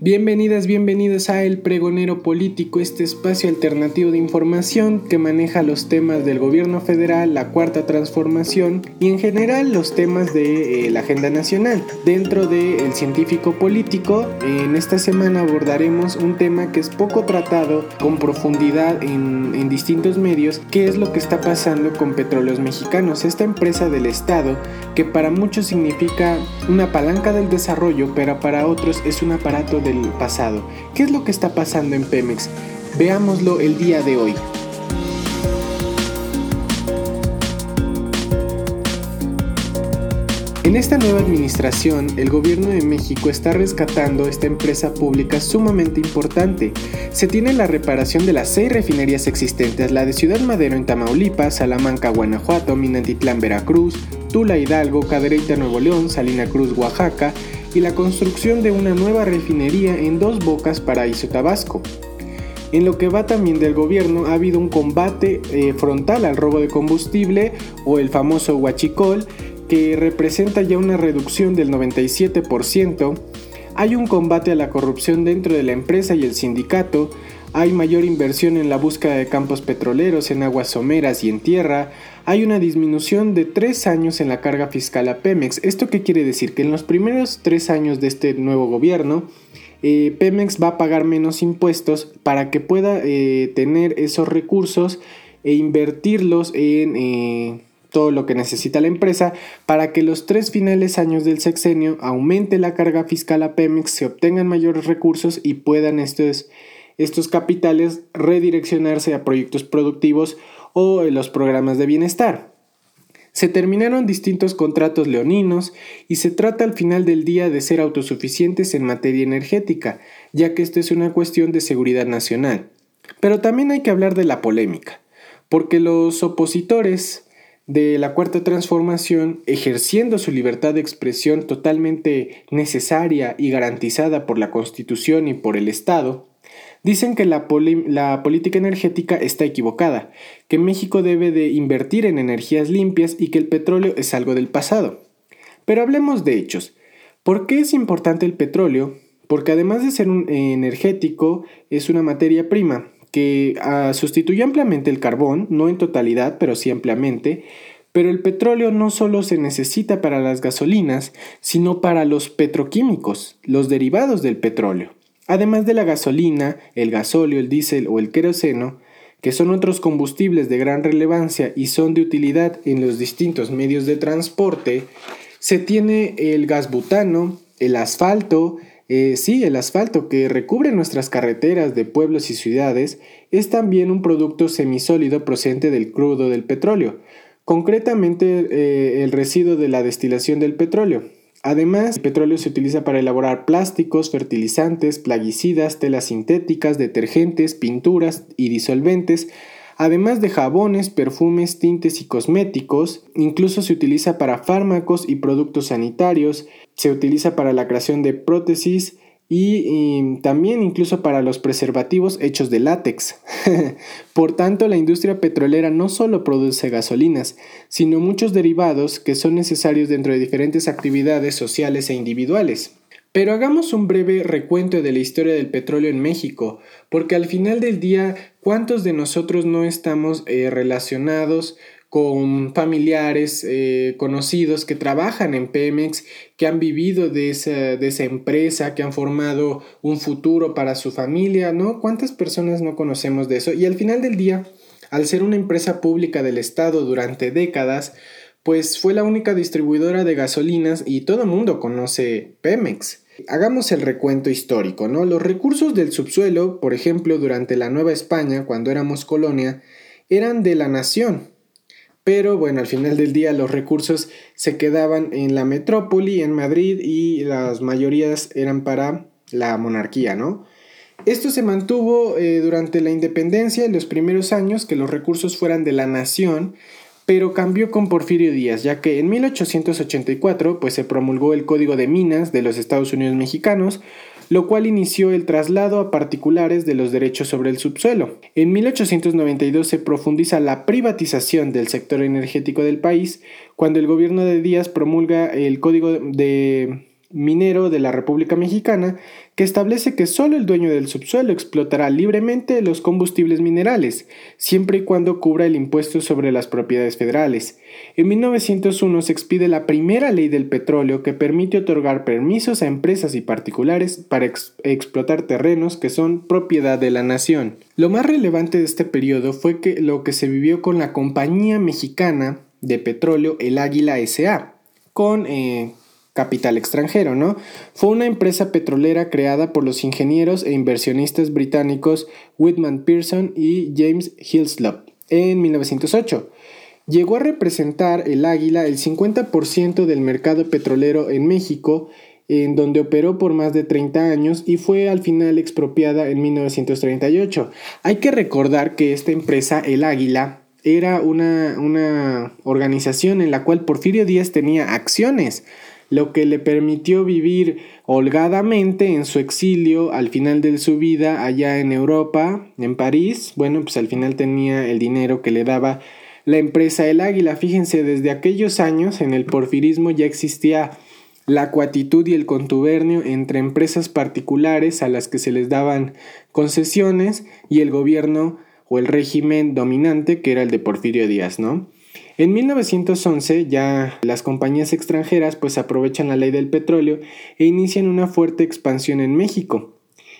Bienvenidas, bienvenidos a El Pregonero Político, este espacio alternativo de información que maneja los temas del gobierno federal, la cuarta transformación y en general los temas de eh, la agenda nacional. Dentro del científico político, en esta semana abordaremos un tema que es poco tratado con profundidad en, en distintos medios, que es lo que está pasando con Petróleos Mexicanos, esta empresa del Estado que para muchos significa una palanca del desarrollo, pero para otros es un aparato de pasado. ¿Qué es lo que está pasando en Pemex? Veámoslo el día de hoy. En esta nueva administración, el gobierno de México está rescatando esta empresa pública sumamente importante. Se tiene la reparación de las seis refinerías existentes, la de Ciudad Madero en Tamaulipas, Salamanca, Guanajuato, Minatitlán, Veracruz, Tula, Hidalgo, Cadereyta, Nuevo León, Salina Cruz, Oaxaca, y la construcción de una nueva refinería en Dos Bocas, Paraíso, Tabasco. En lo que va también del gobierno ha habido un combate eh, frontal al robo de combustible o el famoso huachicol que representa ya una reducción del 97%. Hay un combate a la corrupción dentro de la empresa y el sindicato, hay mayor inversión en la búsqueda de campos petroleros, en aguas someras y en tierra, hay una disminución de tres años en la carga fiscal a Pemex. ¿Esto qué quiere decir? Que en los primeros tres años de este nuevo gobierno, eh, Pemex va a pagar menos impuestos para que pueda eh, tener esos recursos e invertirlos en eh, todo lo que necesita la empresa para que los tres finales años del sexenio aumente la carga fiscal a Pemex, se obtengan mayores recursos y puedan estos estos capitales redireccionarse a proyectos productivos o los programas de bienestar. Se terminaron distintos contratos leoninos y se trata al final del día de ser autosuficientes en materia energética, ya que esto es una cuestión de seguridad nacional. Pero también hay que hablar de la polémica, porque los opositores de la cuarta transformación, ejerciendo su libertad de expresión totalmente necesaria y garantizada por la Constitución y por el Estado, Dicen que la, política energética está equivocada, que México debe de invertir en energías limpias y que el petróleo es algo del pasado. Pero hablemos de hechos. ¿Por qué es importante el petróleo? Porque además de ser un energético, es una materia prima que ah, sustituye ampliamente el carbón, no en totalidad, pero sí ampliamente, pero el petróleo no solo se necesita para las gasolinas, sino para los petroquímicos, los derivados del petróleo. Además de la gasolina, el gasóleo, el diésel o el queroseno, que son otros combustibles de gran relevancia y son de utilidad en los distintos medios de transporte, se tiene el gas butano, el asfalto, eh, sí, el asfalto que recubre nuestras carreteras de pueblos y ciudades es también un producto semisólido procedente del crudo del petróleo, concretamente eh, el residuo de la destilación del petróleo. Además, el petróleo se utiliza para elaborar plásticos, fertilizantes, plaguicidas, telas sintéticas, detergentes, pinturas y disolventes, además de jabones, perfumes, tintes y cosméticos. Incluso se utiliza para fármacos y productos sanitarios, se utiliza para la creación de prótesis, y, también incluso para los preservativos hechos de látex. Por tanto, la industria petrolera no solo produce gasolinas, sino muchos derivados que son necesarios dentro de diferentes actividades sociales e individuales. Pero hagamos un breve recuento de la historia del petróleo en México, porque al final del día, ¿cuántos de nosotros no estamos eh, relacionados con familiares eh, conocidos que trabajan en Pemex, que han vivido de esa, de esa empresa, que han formado un futuro para su familia, ¿no? ¿Cuántas personas no conocemos de eso? Y al final del día, al ser una empresa pública del Estado durante décadas, pues fue la única distribuidora de gasolinas y todo el mundo conoce Pemex. Hagamos el recuento histórico, ¿no? Los recursos del subsuelo, por ejemplo, durante la Nueva España, cuando éramos colonia, eran de la nación, pero bueno, al final del día los recursos se quedaban en la metrópoli, en Madrid, y las mayorías eran para la monarquía, ¿no? Esto se mantuvo eh, durante la independencia en los primeros años, que los recursos fueran de la nación, pero cambió con Porfirio Díaz, ya que en 1884 pues, se promulgó el Código de Minas de los Estados Unidos Mexicanos, lo cual inició el traslado a particulares de los derechos sobre el subsuelo. En 1892 se profundiza la privatización del sector energético del país, cuando el gobierno de Díaz promulga el Código de minero de la República Mexicana que establece que solo el dueño del subsuelo explotará libremente los combustibles minerales, siempre y cuando cubra el impuesto sobre las propiedades federales. En 1901 se expide la primera ley del petróleo que permite otorgar permisos a empresas y particulares para explotar terrenos que son propiedad de la nación. Lo más relevante de este periodo fue que lo que se vivió con la compañía mexicana de petróleo El Águila SA, con eh, capital extranjero, ¿no? Fue una empresa petrolera creada por los ingenieros e inversionistas británicos Whitman Pearson y James Hillslop en 1908. Llegó a representar el Águila el 50% del mercado petrolero en México, en donde operó por más de 30 años y fue al final expropiada en 1938. Hay que recordar que esta empresa, el Águila, era una, una organización en la cual Porfirio Díaz tenía acciones lo que le permitió vivir holgadamente en su exilio al final de su vida allá en Europa, en París. Bueno, pues al final tenía el dinero que le daba la empresa El Águila. Fíjense, desde aquellos años en el porfirismo ya existía la cuatitud y el contubernio entre empresas particulares a las que se les daban concesiones y el gobierno o el régimen dominante que era el de Porfirio Díaz, ¿no? En 1911 ya las compañías extranjeras pues aprovechan la ley del petróleo e inician una fuerte expansión en México.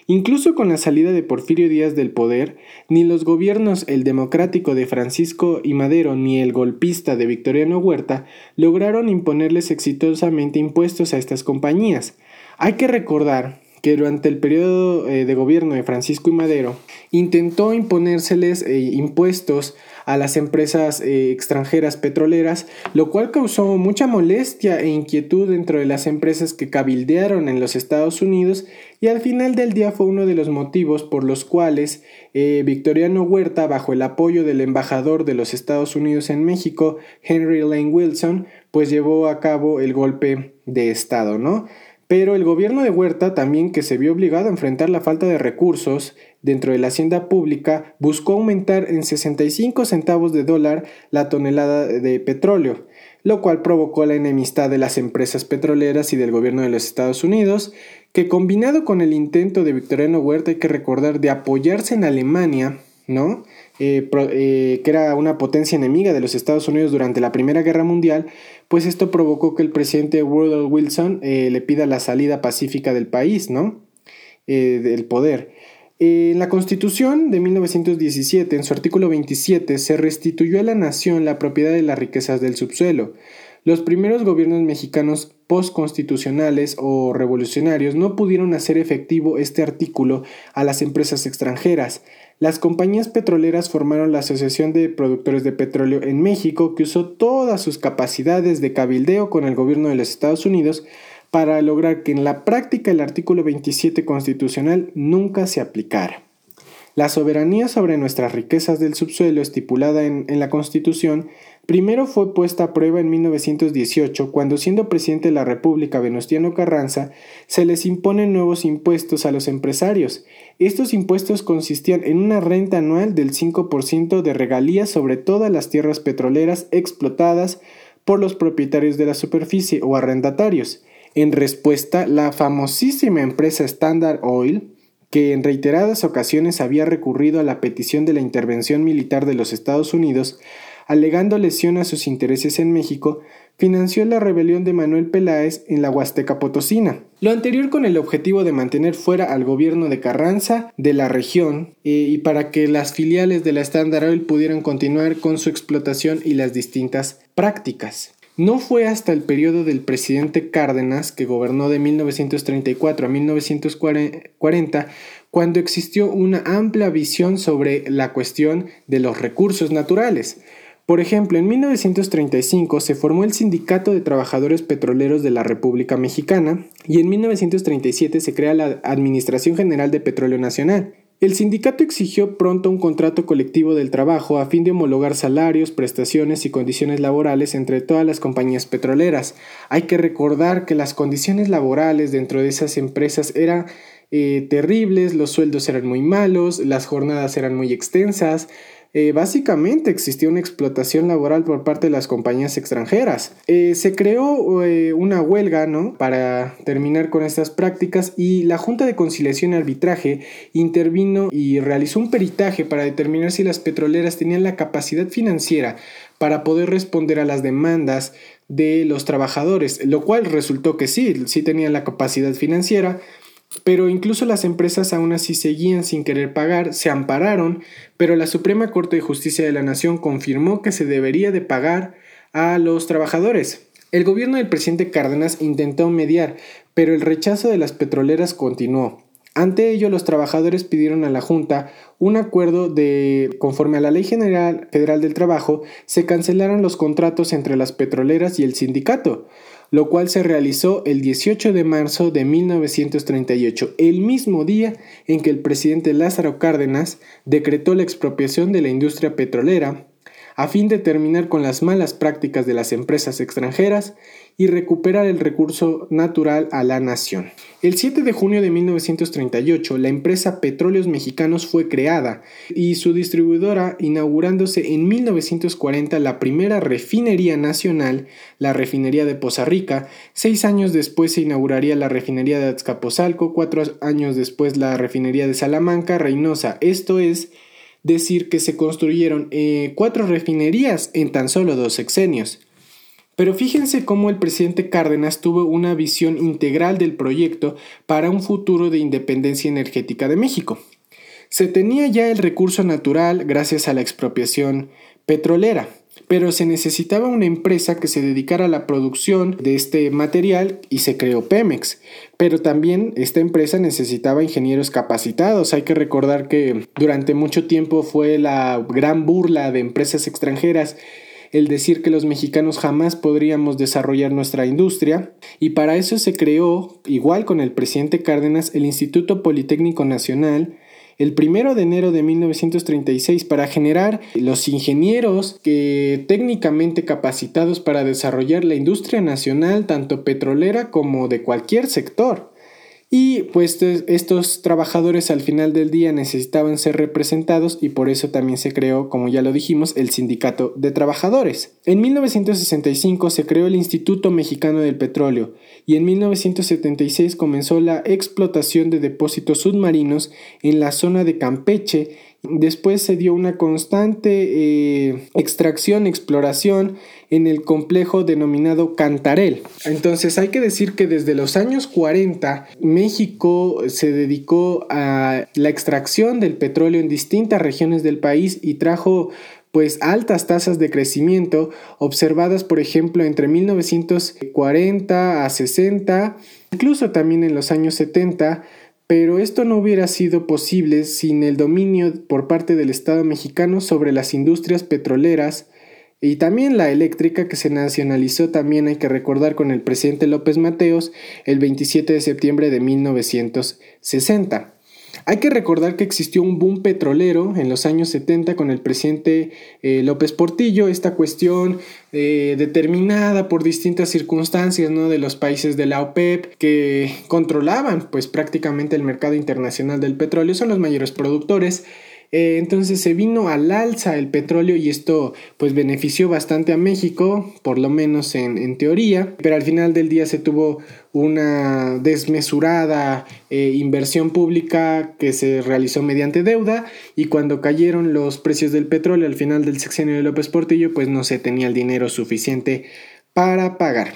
Incluso con la salida de Porfirio Díaz del poder, ni los gobiernos el democrático de Francisco y Madero ni el golpista de Victoriano Huerta lograron imponerles exitosamente impuestos a estas compañías. Hay que recordar que durante el periodo eh, de gobierno de Francisco y Madero intentó imponérseles eh, impuestos a las empresas eh, extranjeras petroleras, lo cual causó mucha molestia e inquietud dentro de las empresas que cabildearon en los Estados Unidos y al final del día fue uno de los motivos por los cuales Victoriano Huerta, bajo el apoyo del embajador de los Estados Unidos en México, Henry Lane Wilson, pues llevó a cabo el golpe de Estado, ¿no? Pero el gobierno de Huerta, también que se vio obligado a enfrentar la falta de recursos dentro de la hacienda pública, buscó aumentar en 65 centavos de dólar la tonelada de petróleo, lo cual provocó la enemistad de las empresas petroleras y del gobierno de los Estados Unidos, que combinado con el intento de Victoriano Huerta, hay que recordar, de apoyarse en Alemania, ¿no? Eh, eh, que era una potencia enemiga de los Estados Unidos durante la Primera Guerra Mundial, pues esto provocó que el presidente Woodrow Wilson eh, le pida la salida pacífica del país, ¿no? del poder. En la Constitución de 1917, en su artículo 27, se restituyó a la nación la propiedad de las riquezas del subsuelo. Los primeros gobiernos mexicanos postconstitucionales o revolucionarios no pudieron hacer efectivo este artículo a las empresas extranjeras. Las compañías petroleras formaron la Asociación de Productores de Petróleo en México, que usó todas sus capacidades de cabildeo con el gobierno de los Estados Unidos para lograr que en la práctica el artículo 27 constitucional nunca se aplicara. La soberanía sobre nuestras riquezas del subsuelo estipulada en, en la Constitución Primero fue puesta a prueba en 1918, cuando siendo presidente de la República Venustiano Carranza, se les imponen nuevos impuestos a los empresarios. Estos impuestos consistían en una renta anual del 5% de regalías sobre todas las tierras petroleras explotadas por los propietarios de la superficie o arrendatarios. En respuesta, la famosísima empresa Standard Oil, que en reiteradas ocasiones había recurrido a la petición de la intervención militar de los Estados Unidos, alegando lesión a sus intereses en México, financió la rebelión de Manuel Peláez en la Huasteca Potosina. Lo anterior con el objetivo de mantener fuera al gobierno de Carranza de la región eh, y para que las filiales de la Standard Oil pudieran continuar con su explotación y las distintas prácticas. No fue hasta el periodo del presidente Cárdenas, que gobernó de 1934 a 1940, cuando existió una amplia visión sobre la cuestión de los recursos naturales. Por ejemplo, en 1935 se formó el Sindicato de Trabajadores Petroleros de la República Mexicana y en 1937 se crea la Administración General de Petróleo Nacional. El sindicato exigió pronto un contrato colectivo del trabajo a fin de homologar salarios, prestaciones y condiciones laborales entre todas las compañías petroleras. Hay que recordar que las condiciones laborales dentro de esas empresas eran eh, terribles, los sueldos eran muy malos, las jornadas eran muy extensas, eh, básicamente existía una explotación laboral por parte de las compañías extranjeras. Eh, se creó eh, una huelga ¿no? para terminar con estas prácticas y la Junta de Conciliación y Arbitraje intervino y realizó un peritaje para determinar si las petroleras tenían la capacidad financiera para poder responder a las demandas de los trabajadores, lo cual resultó que sí, sí tenían la capacidad financiera, pero incluso las empresas aún así seguían sin querer pagar, se ampararon, pero la Suprema Corte de Justicia de la Nación confirmó que se debería de pagar a los trabajadores. El gobierno del presidente Cárdenas intentó mediar, pero el rechazo de las petroleras continuó. Ante ello, los trabajadores pidieron a la Junta un acuerdo de, conforme a la Ley General Federal del Trabajo, se cancelaran los contratos entre las petroleras y el sindicato lo cual se realizó el 18 de marzo de 1938, el mismo día en que el presidente Lázaro Cárdenas decretó la expropiación de la industria petrolera, a fin de terminar con las malas prácticas de las empresas extranjeras y recuperar el recurso natural a la nación. El 7 de junio de 1938, la empresa Petróleos Mexicanos fue creada y su distribuidora inaugurándose en 1940 la primera refinería nacional, la refinería de Poza Rica. Seis años después se inauguraría la refinería de Azcapotzalco, cuatro años después la refinería de Salamanca, Reynosa. Esto es decir que se construyeron eh, cuatro refinerías en tan solo dos sexenios. Pero fíjense cómo el presidente Cárdenas tuvo una visión integral del proyecto para un futuro de independencia energética de México. Se tenía ya el recurso natural gracias a la expropiación petrolera, pero se necesitaba una empresa que se dedicara a la producción de este material y se creó Pemex. Pero también esta empresa necesitaba ingenieros capacitados. Hay que recordar que durante mucho tiempo fue la gran burla de empresas extranjeras el decir que los mexicanos jamás podríamos desarrollar nuestra industria y para eso se creó, igual con el presidente Cárdenas, el Instituto Politécnico Nacional, el primero de enero de 1936 para generar los ingenieros técnicamente capacitados para desarrollar la industria nacional tanto petrolera como de cualquier sector. Y pues estos trabajadores al final del día necesitaban ser representados y por eso también se creó, como ya lo dijimos, el Sindicato de Trabajadores. En 1965 se creó el Instituto Mexicano del Petróleo y en 1976 comenzó la explotación de depósitos submarinos en la zona de Campeche Después se dio una constante eh, extracción, exploración en el complejo denominado Cantarel. Entonces hay que decir que desde los años 40 México se dedicó a la extracción del petróleo en distintas regiones del país y trajo pues altas tasas de crecimiento observadas por ejemplo entre 1940 a 60, incluso también en los años 70 pero esto no hubiera sido posible sin el dominio por parte del Estado mexicano sobre las industrias petroleras y también la eléctrica que se nacionalizó también hay que recordar con el presidente López Mateos el 27 de septiembre de 1960. Hay que recordar que existió un boom petrolero en los años 70 con el presidente eh, López Portillo, esta cuestión eh, determinada por distintas circunstancias ¿no? de los países de la OPEP que controlaban pues prácticamente el mercado internacional del petróleo, son los mayores productores eh, entonces se vino al alza el petróleo y esto pues benefició bastante a México, por lo menos en, en teoría, pero al final del día se tuvo una desmesurada eh, inversión pública que se realizó mediante deuda y cuando cayeron los precios del petróleo al final del sexenio de López Portillo pues no se tenía el dinero suficiente para pagar.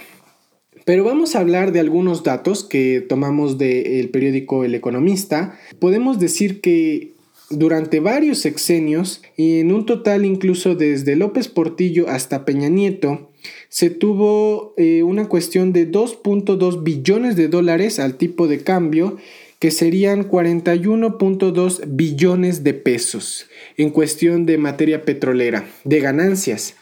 Pero vamos a hablar de algunos datos que tomamos del periódico El Economista. Podemos decir que durante varios sexenios y en un total incluso desde López Portillo hasta Peña Nieto, se tuvo eh, una cuestión de 2.2 billones de dólares al tipo de cambio, que serían 41.2 billones de pesos en cuestión de materia petrolera, de ganancias.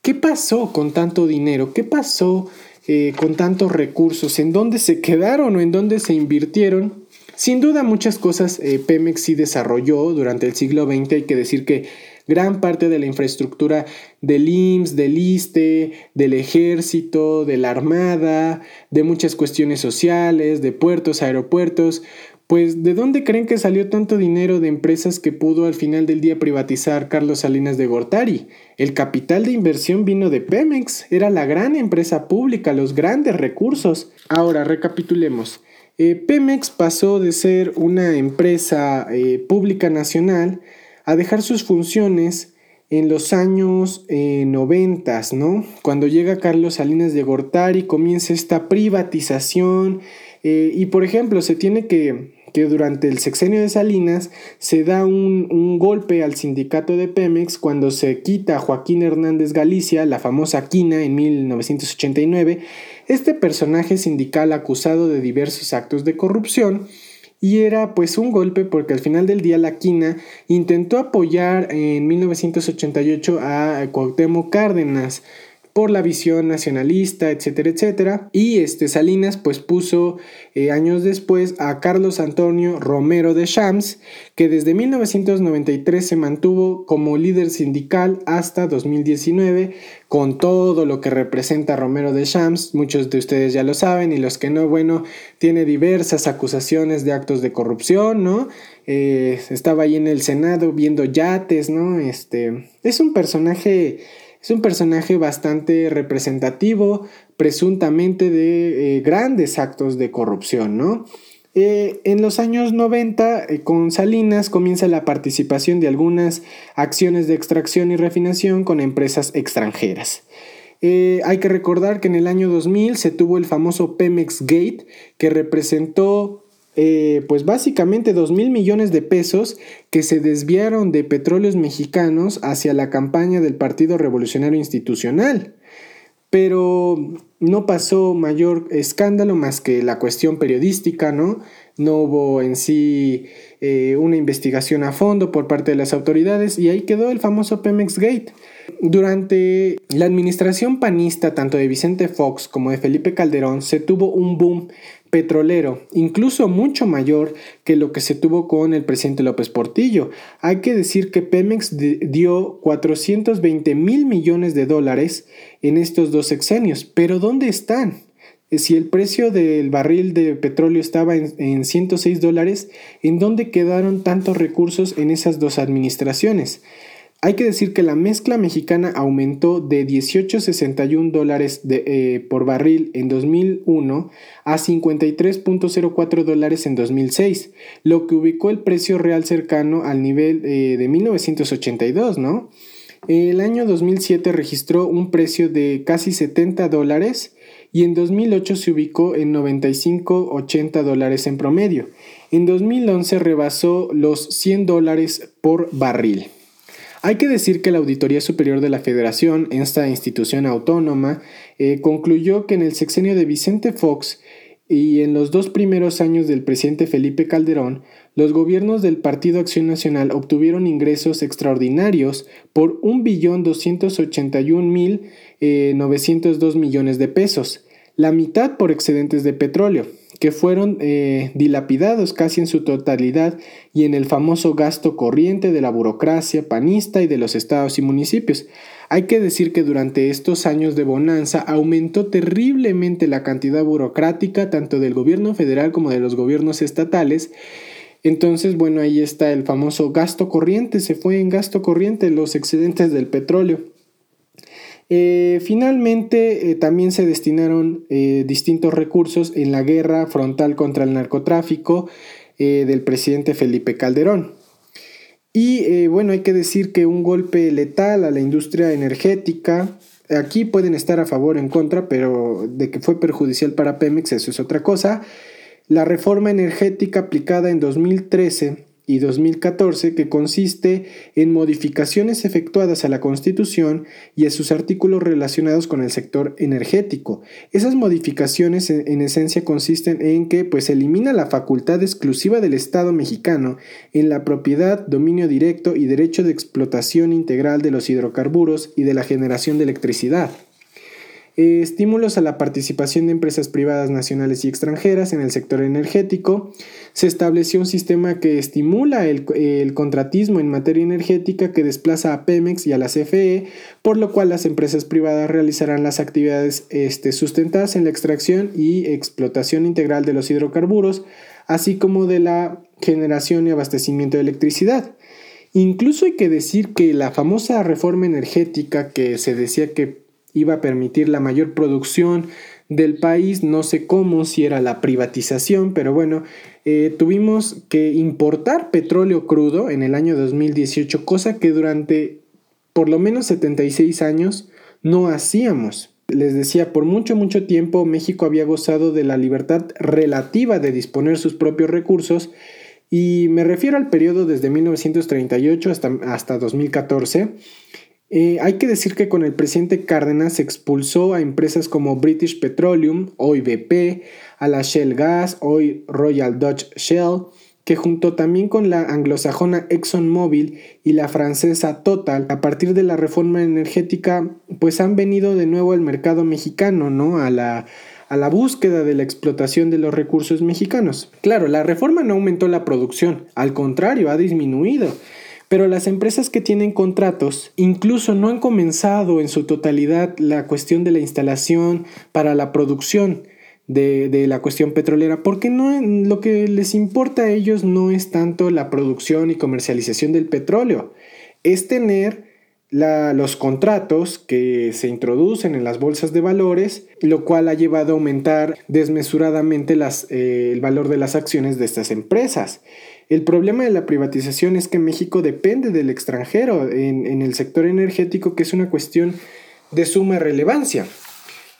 ¿Qué pasó con tanto dinero? ¿Qué pasó eh, con tantos recursos? ¿En dónde se quedaron o en dónde se invirtieron? Sin duda muchas cosas eh, Pemex sí desarrolló durante el siglo XX. Hay que decir que gran parte de la infraestructura del IMSS, del ISTE, del ejército, de la armada, de muchas cuestiones sociales, de puertos, aeropuertos, Pues, ¿de dónde creen que salió tanto dinero de empresas que pudo al final del día privatizar Carlos Salinas de Gortari? El capital de inversión vino de Pemex, era la gran empresa pública, los grandes recursos. Ahora, recapitulemos. Eh, Pemex pasó de ser una empresa eh, pública nacional a dejar sus funciones en los años eh, noventas, ¿no? Cuando llega Carlos Salinas de Gortari, comienza esta privatización y, por ejemplo, se tiene que que durante el sexenio de Salinas se da un, golpe al sindicato de Pemex cuando se quita a Joaquín Hernández Galicia, la famosa quina, en 1989, este personaje sindical acusado de diversos actos de corrupción, y era pues un golpe porque al final del día la quina intentó apoyar en 1988 a Cuauhtémoc Cárdenas, por la visión nacionalista, etcétera, etcétera. Y este Salinas pues puso eh, años después a Carlos Antonio Romero de Shams, que desde 1993 se mantuvo como líder sindical hasta 2019, con todo lo que representa Romero de Shams. Muchos de ustedes ya lo saben y los que no, bueno, tiene diversas acusaciones de actos de corrupción, ¿no? Eh, estaba ahí en el Senado viendo yates, ¿no? Este, es un personaje es un personaje bastante representativo, presuntamente de eh, grandes actos de corrupción, ¿no? Eh, en los años 90, eh, con Salinas, comienza la participación de algunas acciones de extracción y refinación con empresas extranjeras. hay que recordar que en el año 2000 se tuvo el famoso Pemex Gate, que representó eh, pues básicamente 2 mil millones de pesos que se desviaron de petróleos mexicanos hacia la campaña del Partido Revolucionario Institucional. Pero no pasó mayor escándalo más que la cuestión periodística, ¿no? No hubo en sí eh, una investigación a fondo por parte de las autoridades y ahí quedó el famoso Pemex Gate. Durante la administración panista tanto de Vicente Fox como de Felipe Calderón se tuvo un boom petrolero, incluso mucho mayor que lo que se tuvo con el presidente López Portillo. Hay que decir que Pemex dio 420 mil millones de dólares en estos dos sexenios, pero ¿dónde están? Eh, si el precio del barril de petróleo estaba en, en 106 dólares, ¿en dónde quedaron tantos recursos en esas dos administraciones? Hay que decir que la mezcla mexicana aumentó de 18.61 dólares eh, por barril en 2001 a 53.04 dólares en 2006, lo que ubicó el precio real cercano al nivel eh, de 1982, ¿no? El año 2007 registró un precio de casi 70 dólares y en 2008 se ubicó en 95.80 dólares en promedio. En 2011 rebasó los 100 dólares por barril. Hay que decir que la Auditoría Superior de la Federación, esta institución autónoma, eh, concluyó que en el sexenio de Vicente Fox y en los dos primeros años del presidente Felipe Calderón, los gobiernos del Partido Acción Nacional obtuvieron ingresos extraordinarios por 1.281.902 eh, millones de pesos, la mitad por excedentes de petróleo que fueron eh, dilapidados casi en su totalidad y en el famoso gasto corriente de la burocracia panista y de los estados y municipios. Hay que decir que durante estos años de bonanza aumentó terriblemente la cantidad burocrática tanto del gobierno federal como de los gobiernos estatales. Entonces, bueno, ahí está el famoso gasto corriente, se fue en gasto corriente los excedentes del petróleo. Eh, finalmente, eh, también se destinaron eh, distintos recursos en la guerra frontal contra el narcotráfico del presidente Felipe Calderón. Y bueno, hay que decir que un golpe letal a la industria energética, aquí pueden estar a favor o en contra, pero de que fue perjudicial para Pemex, eso es otra cosa. La reforma energética aplicada en 2013 y 2014 que consiste en modificaciones efectuadas a la Constitución y a sus artículos relacionados con el sector energético. Esas modificaciones en, esencia consisten en que pues elimina la facultad exclusiva del Estado mexicano en la propiedad, dominio directo y derecho de explotación integral de los hidrocarburos y de la generación de electricidad. Eh, estímulos a la participación de empresas privadas nacionales y extranjeras en el sector energético, se estableció un sistema que estimula el, contratismo en materia energética que desplaza a Pemex y a la CFE, por lo cual las empresas privadas realizarán las actividades este, sustentadas en la extracción y explotación integral de los hidrocarburos, así como de la generación y abastecimiento de electricidad. Incluso hay que decir que la famosa reforma energética que se decía que iba a permitir la mayor producción del país, no sé cómo, si era la privatización, pero bueno, eh, tuvimos que importar petróleo crudo en el año 2018, cosa que durante por lo menos 76 años no hacíamos. Les decía, por mucho, mucho tiempo México había gozado de la libertad relativa de disponer sus propios recursos y me refiero al periodo desde 1938 hasta, hasta 2014. Eh, hay que decir que con el presidente Cárdenas se expulsó a empresas como British Petroleum, hoy BP, a la Shell Gas, hoy Royal Dutch Shell, que junto también con la anglosajona ExxonMobil y la francesa Total, a partir de la reforma energética, pues han venido de nuevo al mercado mexicano, ¿no? A la, a la búsqueda de la explotación de los recursos mexicanos. Claro, la reforma no aumentó la producción, al contrario, ha disminuido. Pero las empresas que tienen contratos incluso no han comenzado en su totalidad la cuestión de la instalación para la producción de, la cuestión petrolera, porque no, lo que les importa a ellos no es tanto la producción y comercialización del petróleo, es tener los contratos que se introducen en las bolsas de valores, lo cual ha llevado a aumentar desmesuradamente eh, el valor de las acciones de estas empresas. El problema de la privatización es que México depende del extranjero en, en el sector energético, que es una cuestión de suma relevancia.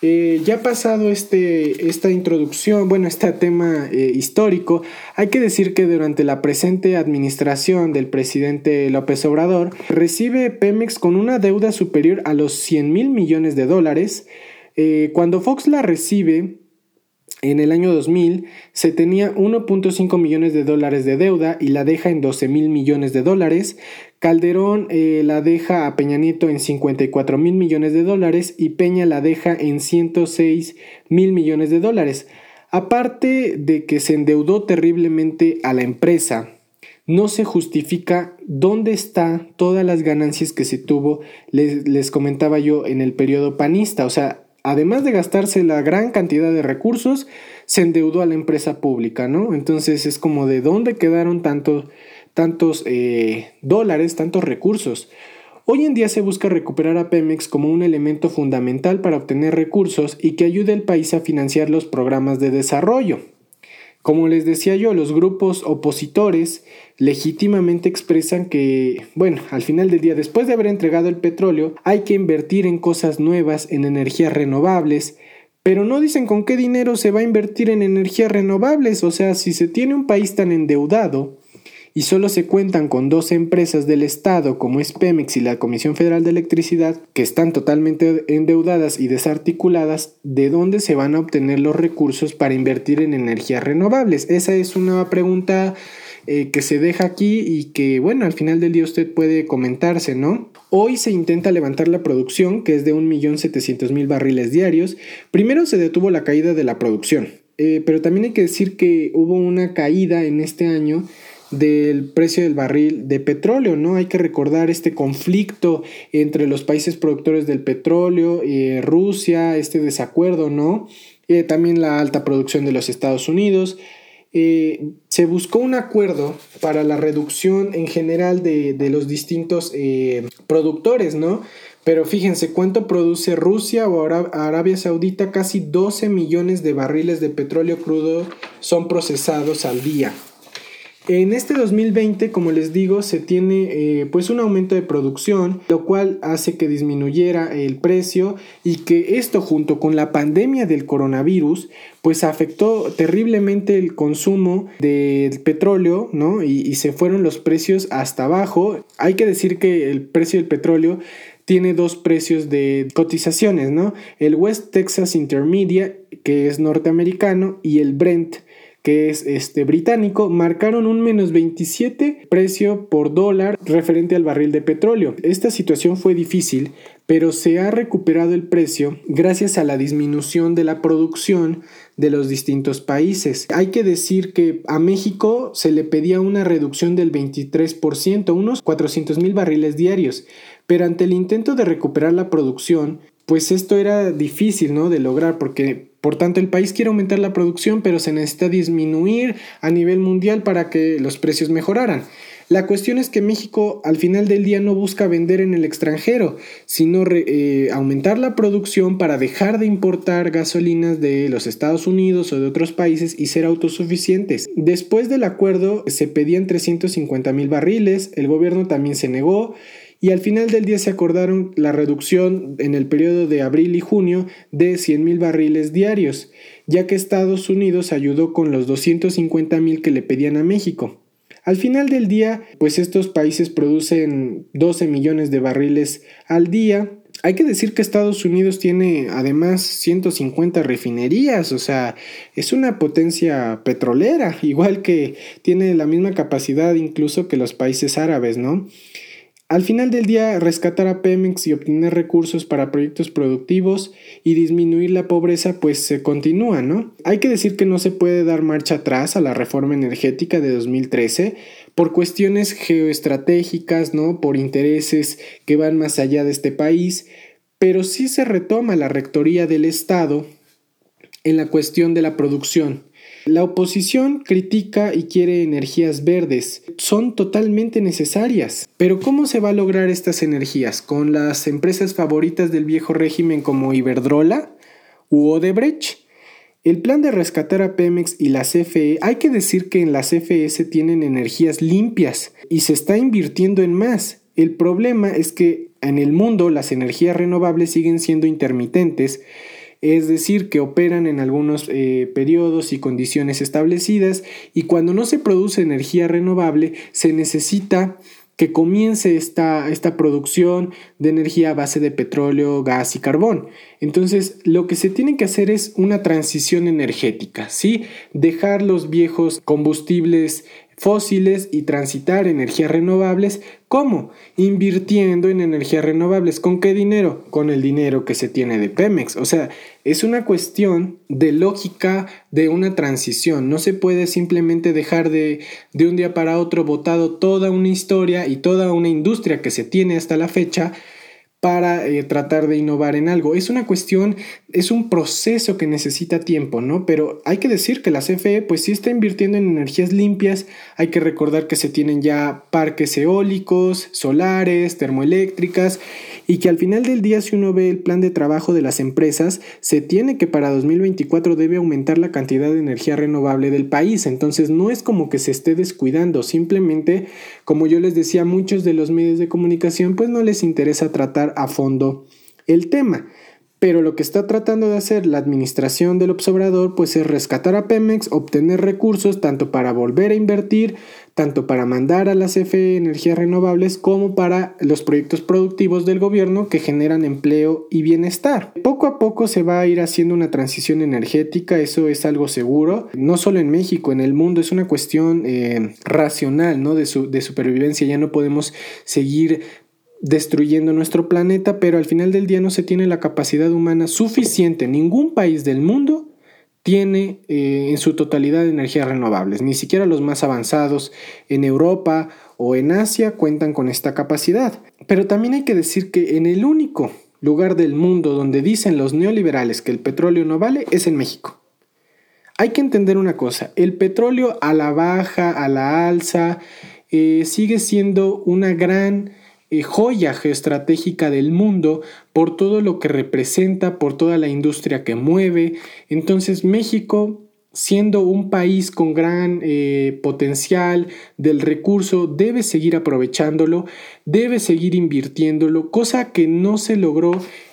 Eh, ya pasado este, esta introducción, bueno, este tema eh, histórico, hay que decir que durante la presente administración del presidente López Obrador, recibe Pemex con una deuda superior a los 100 mil millones de dólares. Eh, cuando Fox la recibe, en el año 2000 se tenía 1.5 millones de dólares de deuda y la deja en 12 mil millones de dólares. Calderón eh, la deja a Peña Nieto en 54 mil millones de dólares y Peña la deja en 106 mil millones de dólares. Aparte de que se endeudó terriblemente a la empresa, no se justifica dónde están todas las ganancias que se tuvo, les, les comentaba yo, en el periodo panista. O sea, además de gastarse la gran cantidad de recursos, se endeudó a la empresa pública, ¿no? Entonces es como de dónde quedaron tantos, eh, dólares, tantos recursos. Hoy en día se busca recuperar a Pemex como un elemento fundamental para obtener recursos y que ayude al país a financiar los programas de desarrollo. Como les decía yo, los grupos opositores legítimamente expresan que, bueno, al final del día, después de haber entregado el petróleo, hay que invertir en cosas nuevas, en energías renovables, pero no dicen con qué dinero se va a invertir en energías renovables, o sea, si se tiene un país tan endeudado, y solo se cuentan con dos empresas del Estado como es Pemex y la Comisión Federal de Electricidad, que están totalmente endeudadas y desarticuladas, ¿de dónde se van a obtener los recursos para invertir en energías renovables? Esa es una pregunta eh, que se deja aquí y que, bueno, al final del día usted puede comentarse, ¿no? Hoy se intenta levantar la producción, que es de 1.700.000 barriles diarios. Primero se detuvo la caída de la producción, eh, pero también hay que decir que hubo una caída en este año del precio del barril de petróleo, ¿no? Hay que recordar este conflicto entre los países productores del petróleo, eh, Rusia, este desacuerdo, ¿no? Eh, también la alta producción de los Estados Unidos. Eh, se buscó un acuerdo para la reducción en general de, de los distintos productores, ¿no? Pero fíjense cuánto produce Rusia o Arabia Saudita, casi 12 millones de barriles de petróleo crudo son procesados al día. En este 2020, como les digo, se tiene eh, pues un aumento de producción, lo cual hace que disminuyera el precio y que esto junto con la pandemia del coronavirus pues afectó terriblemente el consumo del petróleo, ¿no? Y, y se fueron los precios hasta abajo. Hay que decir que el precio del petróleo tiene dos precios de cotizaciones, ¿no? El West Texas Intermediate, que es norteamericano, y el Brent, que es este británico, marcaron un menos 27 precio por dólar referente al barril de petróleo. Esta situación fue difícil, pero se ha recuperado el precio gracias a la disminución de la producción de los distintos países. Hay que decir que a México se le pedía una reducción del 23%, unos 400 mil barriles diarios, pero ante el intento de recuperar la producción, pues esto era difícil, ¿no? De lograr porque por tanto el país quiere aumentar la producción, pero se necesita disminuir a nivel mundial para que los precios mejoraran. La cuestión es que México al final del día no busca vender en el extranjero, sino eh, aumentar la producción para dejar de importar gasolinas de los Estados Unidos o de otros países y ser autosuficientes. Después del acuerdo se pedían 350 mil barriles, el gobierno también se negó y al final del día se acordaron la reducción en el periodo de abril y junio de 100 mil barriles diarios, ya que Estados Unidos ayudó con los 250 mil que le pedían a México. Al final del día, pues estos países producen 12 millones de barriles al día. Hay que decir que Estados Unidos tiene además 150 refinerías, o sea, es una potencia petrolera, igual que tiene la misma capacidad incluso que los países árabes, ¿no? Al final del día, rescatar a Pemex y obtener recursos para proyectos productivos y disminuir la pobreza, pues se continúa, ¿no? Hay que decir que no se puede dar marcha atrás a la reforma energética de 2013 por cuestiones geoestratégicas, ¿no? Por intereses que van más allá de este país, pero sí se retoma la rectoría del Estado en la cuestión de la producción la oposición critica y quiere energías verdes. Son totalmente necesarias. Pero ¿cómo se va a lograr estas energías? ¿Con las empresas favoritas del viejo régimen como Iberdrola u Odebrecht? El plan de rescatar a Pemex y la CFE, hay que decir que en la CFE se tienen energías limpias y se está invirtiendo en más. El problema es que en el mundo las energías renovables siguen siendo intermitentes es decir, que operan en algunos eh, periodos y condiciones establecidas y cuando no se produce energía renovable se necesita que comience esta, esta, producción de energía a base de petróleo, gas y carbón. Entonces, lo que se tiene que hacer es una transición energética, ¿sí? Dejar los viejos combustibles fósiles y transitar energías renovables. ¿Cómo? Invirtiendo en energías renovables. ¿Con qué dinero? Con el dinero que se tiene de Pemex. O sea, es una cuestión de lógica de una transición. No se puede simplemente dejar de, de un día para otro botado toda una historia y toda una industria que se tiene hasta la fecha para eh, tratar de innovar en algo. Es una cuestión, es un proceso que necesita tiempo, ¿no? Pero hay que decir que la CFE pues sí está invirtiendo en energías limpias, hay que recordar que se tienen ya parques eólicos, solares, termoeléctricas y que al final del día si uno ve el plan de trabajo de las empresas, se tiene que para 2024 debe aumentar la cantidad de energía renovable del país. Entonces no es como que se esté descuidando, simplemente, como yo les decía, muchos de los medios de comunicación pues no les interesa tratar a fondo el tema. Pero lo que está tratando de hacer la administración del observador pues es rescatar a Pemex, obtener recursos tanto para volver a invertir, tanto para mandar a la CFE energías renovables como para los proyectos productivos del gobierno que generan empleo y bienestar. Poco a poco se va a ir haciendo una transición energética, eso es algo seguro, no solo en México, en el mundo es una cuestión eh, racional, ¿no? De, de supervivencia, ya no podemos seguir destruyendo nuestro planeta, pero al final del día no se tiene la capacidad humana suficiente. Ningún país del mundo tiene eh, en su totalidad energías renovables. Ni siquiera los más avanzados en Europa o en Asia cuentan con esta capacidad. Pero también hay que decir que en el único lugar del mundo donde dicen los neoliberales que el petróleo no vale es en México. Hay que entender una cosa, el petróleo a la baja, a la alza, eh, sigue siendo una gran joya geoestratégica del mundo por todo lo que representa, por toda la industria que mueve. Entonces México siendo un país con gran eh, potencial del recurso, debe seguir aprovechándolo, debe seguir invirtiéndolo, cosa que no se logró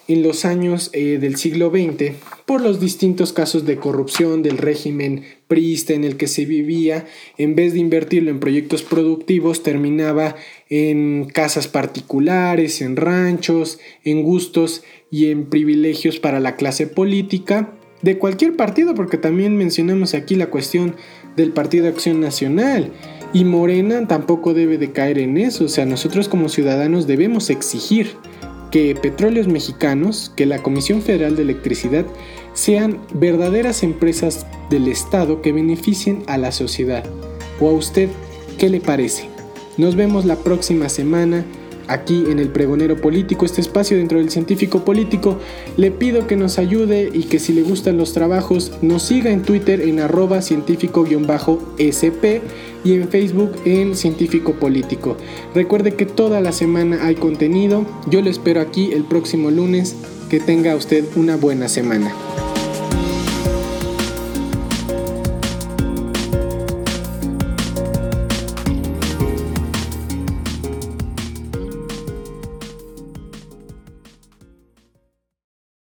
en los años eh, del siglo XX por los distintos casos de corrupción del régimen priista en el que se vivía, en vez de invertirlo en proyectos productivos, terminaba en casas particulares, en ranchos, en gustos y en privilegios para la clase política de cualquier partido, porque también mencionamos aquí la cuestión del Partido Acción Nacional. Y Morena tampoco debe de caer en eso, o sea, nosotros como ciudadanos debemos exigir que Petróleos Mexicanos, que la Comisión Federal de Electricidad sean verdaderas empresas del Estado que beneficien a la sociedad. ¿O a usted qué le parece? Nos vemos la próxima semana aquí en el Pregonero Político, este espacio dentro del científico político. Le pido que nos ayude y que si le gustan los trabajos nos siga en Twitter en arroba científico-sp y en Facebook en Científico Político. Recuerde que toda la semana hay contenido. Yo lo espero aquí el próximo lunes. Que tenga usted una buena semana.